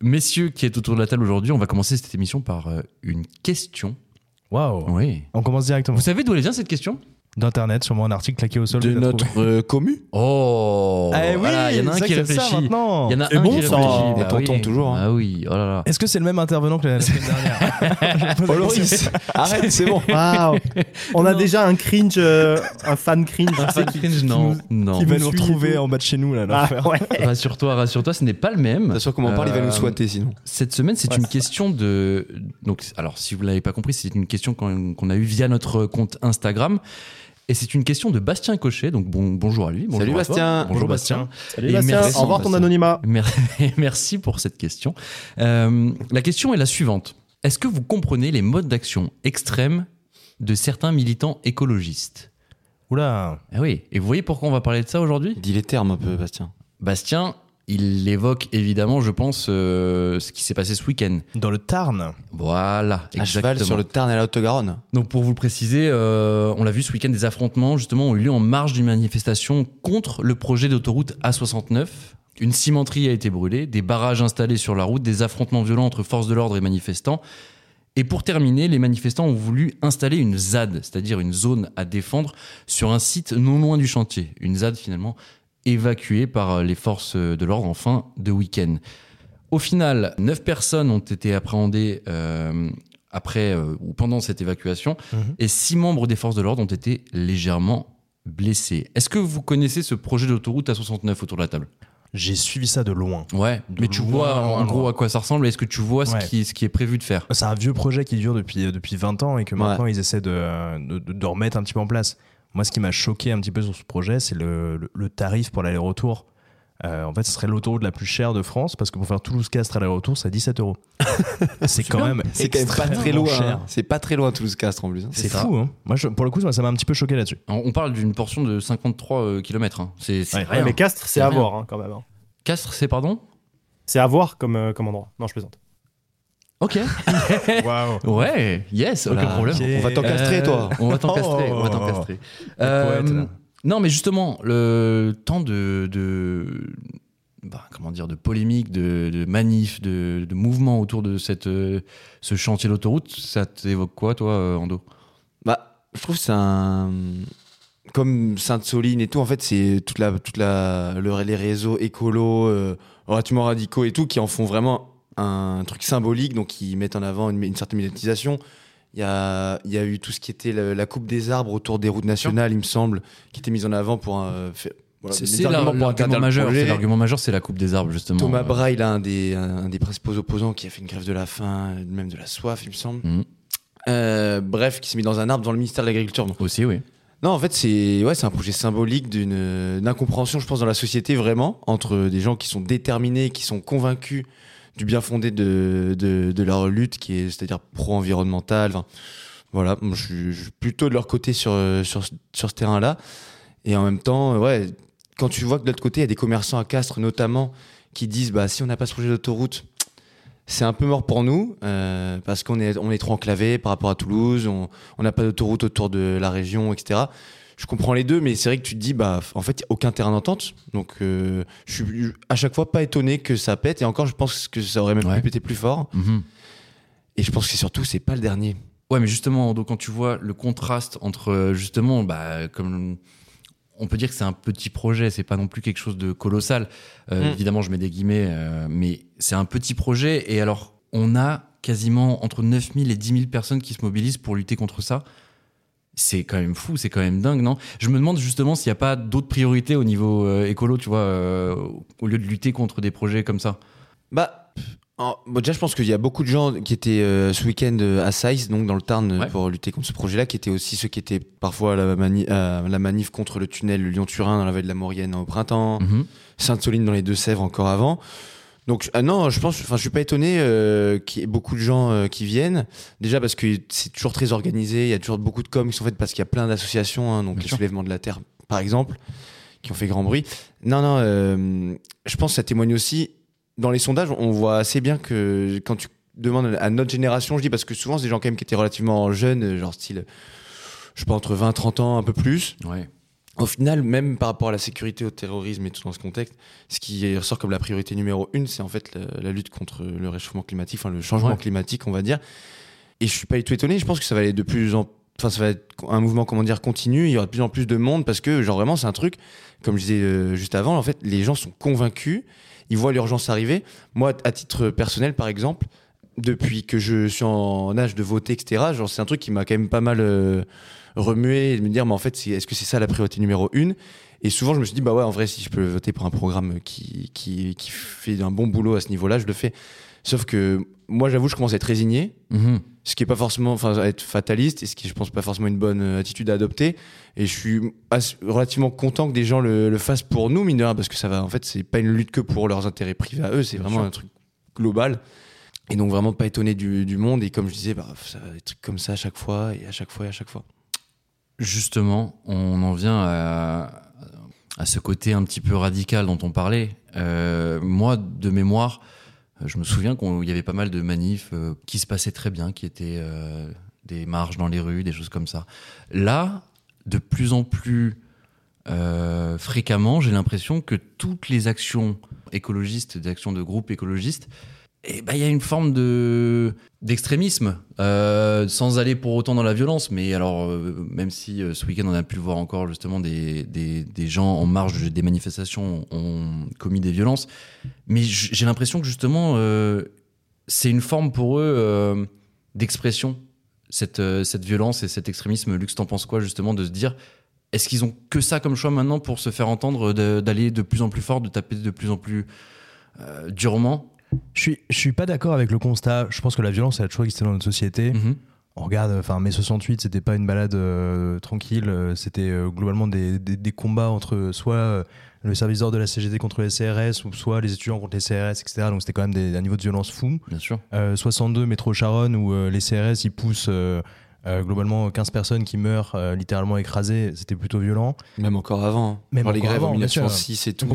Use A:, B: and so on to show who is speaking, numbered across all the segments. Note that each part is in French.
A: Messieurs qui est autour de la table aujourd'hui, on va commencer cette émission par euh, une question.
B: Waouh.
A: Oui.
B: On commence directement.
A: Vous savez d'où elle vient cette question?
B: D'internet, sûrement un article claqué au sol.
C: de notre euh, commu.
A: Oh
B: Eh oui,
A: Voilà, il y en a un qui réfléchit.
B: maintenant.
A: Il y en a
C: C'est
A: un
C: bon,
A: qui
C: ça.
A: réfléchit.
C: On
A: Bah
C: t'entend
A: oui.
C: toujours, hein.
A: Ah oui, oh là là.
B: Est-ce que c'est le même intervenant que la semaine dernière Je me pose la
C: Oh
B: question.
C: Loris, arrête, c'est bon.
D: Waouh On a déjà un cringe, euh, un fan cringe.
A: Un fan
D: qui-
A: cringe,
D: qui
A: non,
D: nous-
A: non.
B: Qui va nous retrouver en bas de chez nous là.
D: Ah,
B: l'enfer.
D: ouais.
A: Rassure-toi, rassure-toi, ce n'est pas le même.
C: T'as sûr comment on parle, il va
A: Euh,
C: nous souhaiter sinon.
A: Cette semaine, c'est une question de. Donc, alors, si vous l'avez pas compris, c'est une question qu'on a eue via notre compte Instagram. Et c'est une question de Bastien Cochet. Donc, bon, bonjour à lui. Bonjour
C: Salut
A: à.
C: Bastien.
A: Bonjour,
B: Bonjour,
A: Bastien.
B: Bastien.
D: Salut
A: Et
D: Bastien,
A: merci,
D: au revoir ton anonymat.
A: Mer- Merci pour cette question. Euh, la question est la suivante. Est-ce que vous comprenez les modes d'action extrêmes de certains militants écologistes?
B: Oula.
A: Ah oui. Et vous voyez pourquoi on va parler de ça aujourd'hui?
C: Dis les termes un peu, Bastien.
A: Bastien, il évoque évidemment, je pense, euh, ce qui s'est passé ce week-end.
B: Dans le Tarn.
A: Voilà,
C: À cheval sur le Tarn et la Haute-Garonne.
A: Donc pour vous le préciser, euh, on l'a vu ce week-end, des affrontements justement ont eu lieu en marge d'une manifestation contre le projet d'autoroute A69. Une cimenterie a été brûlée, des barrages installés sur la route, des affrontements violents entre forces de l'ordre et manifestants. Et pour terminer, les manifestants ont voulu installer une ZAD, c'est-à-dire une zone à défendre, sur un site non loin du chantier. Une ZAD finalement évacuée par les forces de l'ordre en fin de week-end. Au final, neuf personnes ont été appréhendées euh, après euh, ou pendant cette évacuation
B: Mhm.
A: et six membres des forces de l'ordre ont été légèrement blessés. Est-ce que vous connaissez ce projet d'autoroute A69 autour de la table?
B: J'ai suivi ça de loin.
A: Ouais,
B: De
A: mais tu vois en gros
B: loin.
A: à quoi ça ressemble Est-ce que tu vois ce,
B: Ouais.
A: qui, ce qui est prévu de faire?
B: C'est un vieux projet qui dure depuis, euh, depuis 20 ans et que
C: Ouais.
B: maintenant ils essaient de- de remettre un petit peu en place. Moi, ce qui m'a choqué un petit peu sur ce projet, c'est le, le- le tarif pour l'aller-retour. Euh, en fait, ce serait l'autoroute la plus chère de France parce que pour faire Toulouse-Castres aller-retour, c'est 17 euros. c'est quand même
C: C'est quand même pas très loin.
B: cher.
C: hein. C'est pas très loin Toulouse-Castres en plus. hein.
B: C'est fou, hein. Moi, je- pour le coup, ça m'a un petit peu choqué là-dessus.
A: On on parle d'une portion de 53 km. C'est c'est
B: Ouais.
A: rien.
D: Mais Castres, c'est à
A: rien.
D: voir hein, quand même. hein.
A: Castres, c'est pardon?
D: C'est à voir comme, euh, comme endroit. Non, je plaisante.
A: Ok.
B: Waouh.
A: Ouais, yes, aucun
C: Voilà.
A: problème.
B: Ok.
C: On va t'encastrer,
A: Euh,
C: toi.
A: On va t'encastrer.
B: Oh.
A: on va t'encastrer.
B: Poète, là.
A: non, mais justement, le temps de, de bah, comment dire, de polémique, de, de manif, de, de mouvement autour de cette, euh, ce chantier d'autoroute, ça t'évoque quoi, toi, euh, Ando?
C: Bah, je trouve que c'est un. Comme Sainte-Soline et tout, en fait, c'est toute la, toute la, le- les réseaux écolos, euh, relativement radicaux et tout, qui en font vraiment un truc symbolique, donc qui mettent en avant une, une certaine médiatisation. Il y a, il y a eu tout ce qui était la coupe des arbres autour des routes nationales, il me semble, qui était mise en avant pour un. faire- voilà,
A: C'est l'argument majeur. L'argument majeur, c'est la coupe des arbres, justement.
C: Thomas
A: Euh,
C: Braille, un des, un, un des principaux opposants qui a fait une grève de la faim, même de la soif, il me semble.
A: Mhm.
C: Euh, bref, qui s'est mis dans un arbre dans le ministère de l'Agriculture.
A: Aussi, oui.
C: non, en fait, c'est ouais, c'est un projet symbolique d'une d'incompréhension, je pense, dans la société vraiment entre des gens qui sont déterminés, qui sont convaincus du bien fondé de, de, leur lutte, qui est c'est-à-dire pro-environnementale. Voilà, je, suis, plutôt de leur côté sur sur, ce- sur ce terrain-là. Et en même temps, euh, ouais, quand tu vois que de l'autre côté, il y a des commerçants à Castres notamment qui disent bah si on n'a pas ce projet d'autoroute, c'est un peu mort pour nous euh, parce qu'on est on est trop enclavé par rapport à Toulouse, on n'a pas d'autoroute autour de la région, etc. Je comprends les deux, mais c'est vrai que tu te dis bah en fait il y a aucun terrain d'entente, donc euh, je suis à chaque fois pas étonné que ça pète et encore je pense que ça aurait même
A: Ouais.
C: pu péter plus fort.
A: Mhm.
C: Et je pense que surtout c'est pas le dernier.
A: Ouais, mais justement, donc, quand tu vois le contraste entre, euh, justement, bah, comme on peut dire que c'est un petit projet, c'est pas non plus quelque chose de colossal. Euh,
C: Mm.
A: Évidemment, je mets des guillemets, euh, mais c'est un petit projet. Et alors, on a quasiment entre 9000 et 10 000 personnes qui se mobilisent pour lutter contre ça. C'est quand même fou, c'est quand même dingue, non? Je me demande justement s'il n'y a pas d'autres priorités au niveau euh, écolo, tu vois, euh, au lieu de lutter contre des projets comme ça.
C: Bah, en- bon, déjà, je pense qu'il y a beaucoup de gens qui étaient euh, ce week-end à Saïs, donc dans le Tarn,
A: Ouais.
C: pour lutter contre ce projet-là, qui étaient aussi ceux qui étaient parfois à la, mani- à la manif contre le tunnel Lyon-Turin dans la vallée de la Maurienne au printemps,
A: Mhm.
C: Sainte-Soline dans les Deux-Sèvres encore avant. Donc, ah non, je pense, enfin, je suis pas étonné euh, qu'il y ait beaucoup de gens euh, qui viennent. Déjà parce que c'est toujours très organisé, il y a toujours beaucoup de coms qui sont faites parce qu'il y a plein d'associations, hein, donc
A: Bien
C: les
A: sûr.
C: soulèvements de la terre, par exemple, qui ont fait grand bruit. Non, non, euh, je pense que ça témoigne aussi. Dans les sondages, on voit assez bien que quand tu demandes à notre génération, je dis parce que souvent c'est des gens quand même qui étaient relativement jeunes, genre style, je sais pas, entre 20 30 ans, un peu plus.
A: Ouais.
C: Au final, même par rapport à la sécurité, au terrorisme et tout dans ce contexte, ce qui ressort comme la priorité numéro une, c'est en fait la, la lutte contre le réchauffement climatique, enfin le changement
A: Ouais.
C: climatique, on va dire. Et je suis pas du tout étonné. Je pense que ça va aller de plus en, enfin ça va être un mouvement comment dire continu. Il y aura de plus en plus de monde parce que genre vraiment c'est un truc, comme je disais euh, juste avant, en fait les gens sont convaincus, ils voient l'urgence arriver. Moi, à titre personnel, par exemple, depuis que je suis en âge de voter, etc. Genre c'est un truc qui m'a quand même pas mal euh, remué et de me dire mais en fait est-ce que c'est ça la priorité numéro une? Et souvent je me suis dit bah ouais en vrai si je peux voter pour un programme qui, qui, qui fait un bon boulot à ce niveau là je le fais sauf que moi j'avoue je commence à être résigné
A: Mhm.
C: ce qui est pas forcément enfin être fataliste et ce qui je pense pas forcément une bonne euh, attitude à adopter et je suis relativement content que des gens le, le fassent pour nous mine de rien, parce que ça va en fait c'est pas une lutte que pour leurs intérêts privés à eux c'est vraiment un truc global et donc vraiment pas étonné du, monde et comme je disais bah ça des trucs comme ça à chaque fois et à chaque fois et à chaque fois
A: Justement, on en vient à, ce côté un petit peu radical dont on parlait. Euh, moi, de mémoire, euh, je me souviens qu'il y avait pas mal de manifs euh, qui se passaient très bien, qui étaient des marches dans les rues, des choses comme ça. Là, de plus en plus fréquemment, j'ai l'impression que toutes les actions écologistes, des actions de groupes écologistes, ben, il y a une forme de d'extrémisme, euh, sans aller pour autant dans la violence. Mais alors, euh, même si euh, ce week-end on a pu voir encore justement des, des, des gens en marge de- des manifestations ont commis des violences, mais j'ai l'impression que justement c'est une forme pour eux d'expression cette cette violence et cet extrémisme. Lux, t'en penses quoi justement de se dire est-ce qu'ils ont que ça comme choix maintenant pour se faire entendre, d'aller de plus en plus fort, de taper de plus en plus durement?
B: Je suis, je suis pas d'accord avec le constat. Je pense que la violence, elle a toujours existé dans notre société.
A: Mhm.
B: On regarde, enfin, mai 68, c'était pas une balade euh, tranquille, euh, c'était euh, globalement des, des- des combats entre soit euh, le service d'ordre de la CGT contre les CRS ou soit les étudiants contre les CRS, etc. Donc c'était quand même des, un niveau de violence fou.
A: Bien sûr.
B: Euh, 62, métro Charonne, où euh, les CRS ils poussent euh, euh, globalement 15 personnes qui meurent euh, littéralement écrasées, c'était plutôt violent.
C: même encore avant hein.
B: Même
C: Genre les
B: encore
C: grèves
B: avant,
C: en
B: bien sûr.
C: 1906 et tout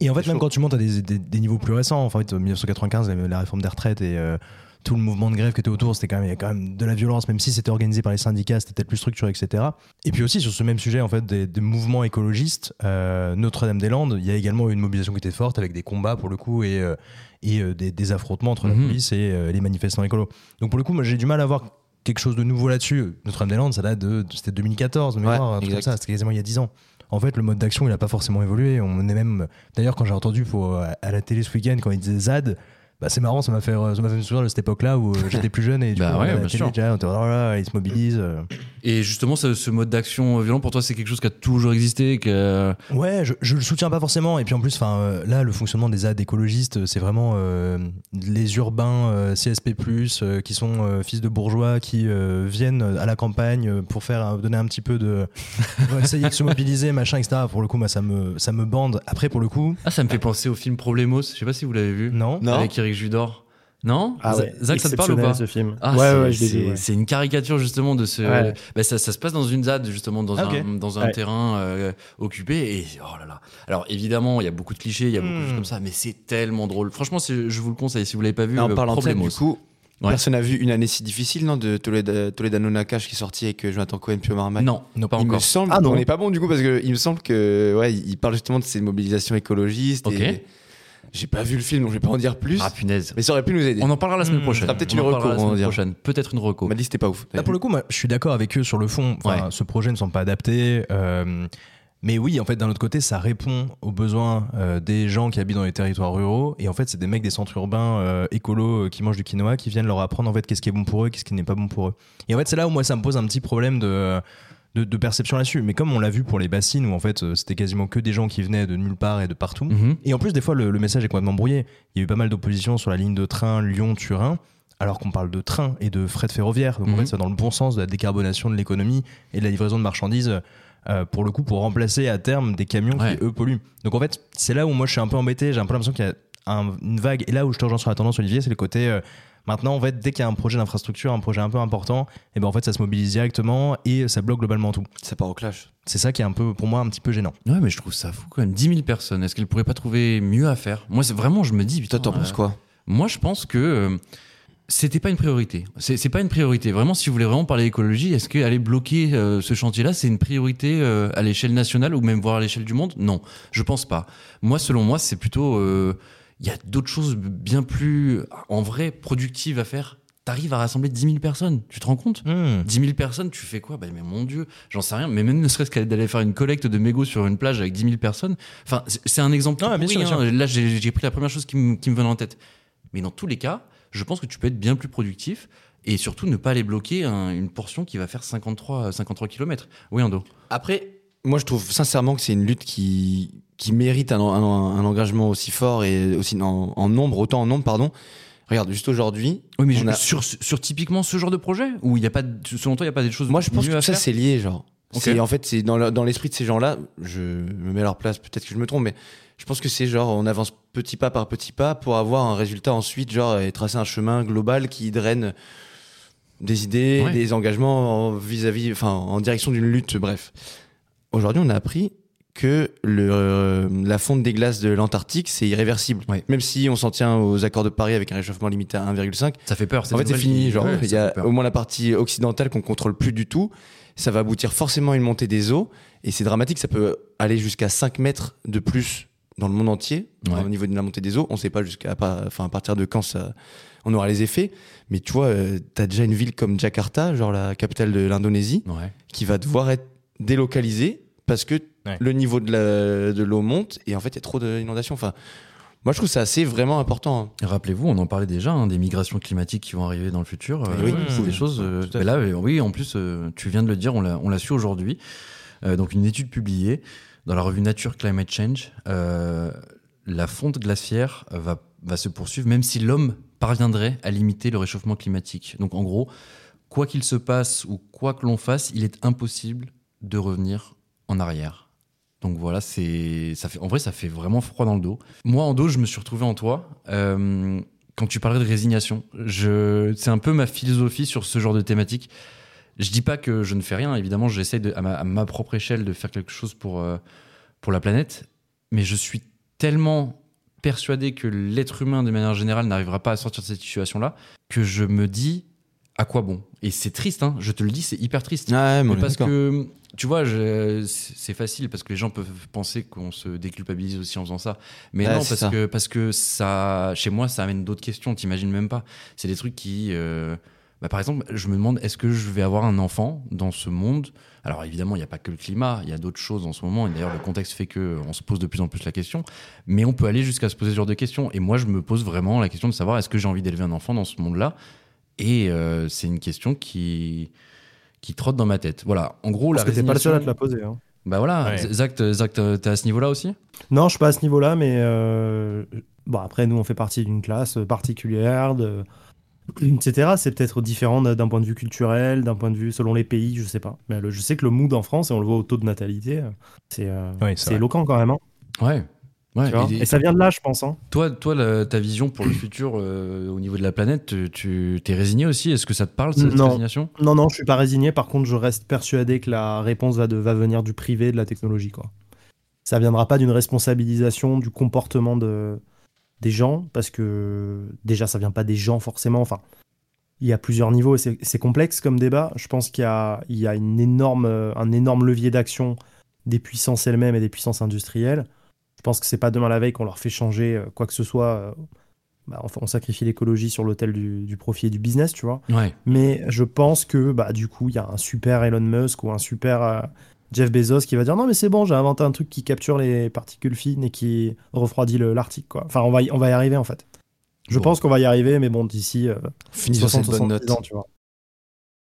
B: Et en fait, même
C: chaud.
B: quand tu montes à des, des- des niveaux plus récents, enfin, en fait, 1995, la, la réforme des retraites et euh, tout le mouvement de grève qui était autour, c'était quand même, il y a quand même de la violence, même si c'était organisé par les syndicats, c'était peut-être plus structuré, etc. Et puis aussi, sur ce même sujet, en fait, des, des mouvements écologistes, euh, Notre-Dame-des-Landes, il y a également eu une mobilisation qui était forte avec des combats, pour le coup, et, euh, et des, affrontements entre la
A: Mhm.
B: police et les manifestants écolos. Donc, pour le coup, moi, j'ai du mal à voir quelque chose de nouveau là-dessus. Notre-Dame-des-Landes, ça date de, c'était 2014, de mémoire, un truc comme ça, c'était quasiment il y a 10 ans. En fait, le mode d'action, il n'a pas forcément évolué. On est même. D'ailleurs, quand j'ai entendu pour, à la télé ce week-end, quand il disait ZAD, bah, c'est marrant, ça m'a fait, ça m'a fait me souvenir de cette époque-là où euh, j'étais plus jeune et du
A: Bah
B: coup,
A: ouais,
B: regardait
A: bien
B: la télé,
A: sûr.
B: déjà, on était, oh là là, ils se mobilisent. euh.
A: Et justement, ce, ce mode d'action violent, pour toi, c'est quelque chose qui a toujours existé que...
B: Ouais, je, je le soutiens pas forcément. Et puis en plus, enfin, euh, là, le fonctionnement des ZAD écologistes, c'est vraiment euh, les urbains euh, CSP+, euh, qui sont euh, fils de bourgeois, qui euh, viennent à la campagne pour faire donner un petit peu de, pour essayer de se mobiliser, machin, etc. Pour le coup, moi, ça me, ça me bande. Après, pour le coup,
A: Ah, ça me fait penser au film Problemos. Je sais pas si vous l'avez vu.
B: non.
C: Non.
A: Avec Eric Judor. Non?
D: Ah ouais,
A: Zach, ça te parle ou pas?
D: exceptionnel, ce film
A: Ah,
D: Ouais,
A: c'est-
D: ouais, ouais.
A: une caricature justement de ce.
D: Ouais.
A: Bah, ça, ça se passe dans une ZAD justement dans
B: Ah,
A: un,
B: ok.
A: dans un
D: Ouais.
A: terrain euh, occupé et oh là là. Alors évidemment il y a beaucoup de clichés, il y a beaucoup de
B: Hmm.
A: choses comme ça, mais c'est tellement drôle. Franchement je vous le conseille si vous l'avez pas vu.
C: Et en
A: euh,
C: parlant de du coup,
A: Ouais.
C: personne n'a vu Une année si difficile, non, de Toledano, Nakash qui est sorti avec euh, Jonathan Cohen puis Omar Mac
A: non, non pas
C: il me semble,
D: Ah, non.
C: on n'est pas bon du coup parce que il me semble que ouais, il parle justement de ces mobilisations écologistes.
A: Ok.
C: Et j'ai pas vu le film, donc je vais pas en dire plus.
A: Ah punaise.
C: mais ça aurait pu nous aider.
A: On en parlera la semaine
B: Hmm.
A: prochaine.
C: Ça sera peut-être une reco,
A: la semaine
C: dire.
A: prochaine. Peut-être une reco.
C: On m'a dit que c'était pas ouf.
B: Là, pour le coup, moi, je suis d'accord avec eux sur le fond. Enfin,
A: Ouais.
B: Ce projet ne semble pas adapté. euh, mais oui, en fait, d'un autre côté, ça répond aux besoins euh, des gens qui habitent dans les territoires ruraux. Et en fait, c'est des mecs des centres urbains euh, écolos euh, qui mangent du quinoa qui viennent leur apprendre en fait qu'est-ce qui est bon pour eux, qu'est-ce qui n'est pas bon pour eux. Et en fait, c'est là où moi, ça me pose un petit problème de. De, de perception là-dessus. Mais comme on l'a vu pour les bassines, où en fait euh, c'était quasiment que des gens qui venaient de nulle part et de partout,
A: Mhm.
B: et en plus, des fois, le, le message est complètement brouillé. Il y a eu pas mal d'opposition sur la ligne de train Lyon-Turin, alors qu'on parle de train et de fret ferroviaire. Donc, en
A: Mhm.
B: fait, ça va dans le bon sens de la décarbonation de l'économie et de la livraison de marchandises, euh, pour le coup, pour remplacer à terme des camions
A: Ouais.
B: qui, eux, polluent. Donc, en fait, c'est là où moi, je suis un peu embêté. J'ai un peu l'impression qu'il y a un- une vague. Et là où je te rejoins sur la tendance, Olivier, c'est le côté. euh, Maintenant, en fait, dès qu'il y a un projet d'infrastructure, un projet un peu important, et ben en fait, ça se mobilise directement et ça bloque globalement tout.
C: Ça part au clash.
B: C'est ça qui est un peu, pour moi, un petit peu gênant.
A: Ouais, mais je trouve ça fou quand même. 10 000 personnes. Est-ce qu'elles pourraient pas trouver mieux à faire? Moi, c'est vraiment, je me dis.
C: Toi,
A: putain,
C: t'en penses
A: euh,
C: quoi?
A: Moi, je pense que euh, C'était pas une priorité. C'est pas une priorité. Vraiment, si vous voulez vraiment parler écologie, est-ce que aller bloquer euh, ce chantier-là, c'est une priorité euh, à l'échelle nationale ou même voire à l'échelle du monde? Non, je pense pas. Moi, selon moi, c'est plutôt. euh, Il y a d'autres choses bien plus, en vrai, productives à faire. T'arrives à rassembler 10 000 personnes. Tu te rends compte?
B: Hmm.
A: 10 000 personnes, tu fais quoi? Bah, Mais mon Dieu, j'en sais rien. Mais même ne serait-ce qu'aller d'aller faire une collecte de mégots sur une plage avec 10 000 personnes. Enfin, c'est- un exemple. Tout
B: bien sûr, bien
A: hein. Là, j'ai pris la première chose qui me, qui me venait en tête. Mais dans tous les cas, je pense que tu peux être bien plus productif et surtout ne pas aller bloquer un- une portion qui va faire 53, 53 km. Oui, Ando?
C: Après, moi, je trouve sincèrement que c'est une lutte qui, qui mérite un, un- un engagement aussi fort et aussi en, en nombre, autant en nombre, pardon. Regarde, juste aujourd'hui,
A: Oui, mais je-
C: a-
A: sur, sur typiquement ce genre de projet où il y a pas, de- selon toi, il n'y a pas des choses
C: moi, je pense que ça, c'est lié, genre.
A: Ok.
C: C'est en fait, c'est dans le- dans l'esprit de ces gens-là. Je me mets à leur place, peut-être que je me trompe, mais je pense que c'est genre, on avance petit pas par petit pas pour avoir un résultat ensuite, genre, et tracer un chemin global qui draine des idées,
A: Ouais.
C: des engagements en- vis-à-vis, enfin, en direction d'une lutte, bref. Aujourd'hui, on a appris que le, euh, la fonte des glaces de l'Antarctique, c'est irréversible.
A: Ouais.
C: Même si on s'en tient aux accords de Paris avec un réchauffement limité à 1,5,
A: Ça fait peur.
C: en fait, c'est fini. Genre,
A: Ouais,
C: il y a au moins la partie occidentale qu'on contrôle plus du tout. Ça va aboutir forcément à une montée des eaux. Et c'est dramatique. Ça peut aller jusqu'à 5 mètres de plus dans le monde entier
A: Ouais.
C: au niveau de la montée des eaux. On sait pas jusqu'à pas- enfin, à partir de quand ça, on aura les effets. Mais tu vois, tu t'as déjà une ville comme Jakarta, genre la capitale de l'Indonésie,
A: Ouais.
C: qui va devoir être délocalisée parce que
B: Ouais.
C: le niveau de l'eau monte et en fait, il y a trop d'inondations. Enfin, moi, je trouve ça assez vraiment important. hein.
A: Rappelez-vous, on en parlait déjà, hein, des migrations climatiques qui vont arriver dans le futur. Euh,
C: oui,
A: c'est
B: mmh,
A: des choses. euh, mais là, euh, oui, en plus, euh, tu viens de le dire, on l'a on l'a su aujourd'hui. Euh, donc, une étude publiée dans la revue Nature Climate Change, euh, la fonte glaciaire va, va se poursuivre, même si l'homme parviendrait à limiter le réchauffement climatique. Donc, en gros, quoi qu'il se passe ou quoi que l'on fasse, il est impossible de revenir en arrière. Donc voilà, c'est ça fait en vrai ça fait vraiment froid dans le dos. Moi en dos, je me suis retrouvé en toi euh, quand tu parlais de résignation. Je c'est un peu ma philosophie sur ce genre de thématique. Je dis pas que je ne fais rien, évidemment, j'essaie à ma, propre échelle de faire quelque chose pour euh, pour la planète, mais je suis tellement persuadé que l'être humain de manière générale n'arrivera pas à sortir de cette situation-là que je me dis à quoi bon? Et c'est triste, hein, je te le dis, c'est hyper triste.
C: Ouais,
A: Mais parce que, tu vois, c'est facile parce que les gens peuvent penser qu'on se déculpabilise aussi en faisant ça. Mais non, parce
C: ça.
A: que, parce que ça, chez moi, ça amène d'autres questions, t'imagines même pas. C'est des trucs qui. euh, bah, par exemple, je me demande est-ce que je vais avoir un enfant dans ce monde? Alors évidemment, il n'y a pas que le climat, il y a d'autres choses en ce moment. Et d'ailleurs, le contexte fait qu'on se pose de plus en plus la question. Mais on peut aller jusqu'à se poser ce genre de questions. Et moi, je me pose vraiment la question de savoir est-ce que j'ai envie d'élever un enfant dans ce monde-là? Et euh, c'est une question qui qui trotte dans ma tête. Voilà. En gros,
D: Parce
A: la
D: que t'es pas le seul à te
A: résignation-
D: la poser. hein.
A: Bah voilà.
B: Ouais.
A: Zach, t- t'es à ce niveau-là aussi?
D: Non, je suis pas à ce niveau-là, mais euh, bon, après, nous, on fait partie d'une classe particulière, de... etc. C'est peut-être différent d'un point de vue culturel, d'un point de vue selon les pays, je sais pas. Mais le- je sais que le mood en France, et on le voit au taux de natalité, euh, c'est euh, éloquent quand même. hein,
A: Ouais. Ouais.
D: tu vois.
A: Et-
D: Et, ça vient de là, je pense. hein.
A: Toi, toi la- ta vision pour le futur euh, au niveau de la planète, tu- tu t'es résigné aussi? Est-ce que ça te parle, cette
D: Non.
A: résignation?
D: Non, non, je suis pas résigné. Par contre, je reste persuadé que la réponse va, de, va venir du privé, de la technologie. Quoi. Ça viendra pas d'une responsabilisation du comportement de, des gens, parce que déjà, ça vient pas des gens forcément. Enfin, il y a plusieurs niveaux et c'est c'est complexe comme débat. Je pense qu'il y a, il y a une énorme, un énorme levier d'action des puissances elles-mêmes et des puissances industrielles. Je pense que c'est pas demain la veille qu'on leur fait changer euh, quoi que ce soit. euh, bah, enfin, on sacrifie l'écologie sur l'autel du, du profit et du business, tu vois.
A: Ouais.
D: Mais je pense que bah, du coup, il y a un super Elon Musk ou un super euh, Jeff Bezos qui va dire non, mais c'est bon, j'ai inventé un truc qui capture les particules fines et qui refroidit l'Arctique. quoi. Enfin, on va, y, on va y arriver en fait. Je
A: Bon.
D: pense qu'on va y arriver, mais bon, d'ici euh,
C: Finissons cette
D: 60,
C: bonne
D: 70
C: note.
D: ans, tu vois.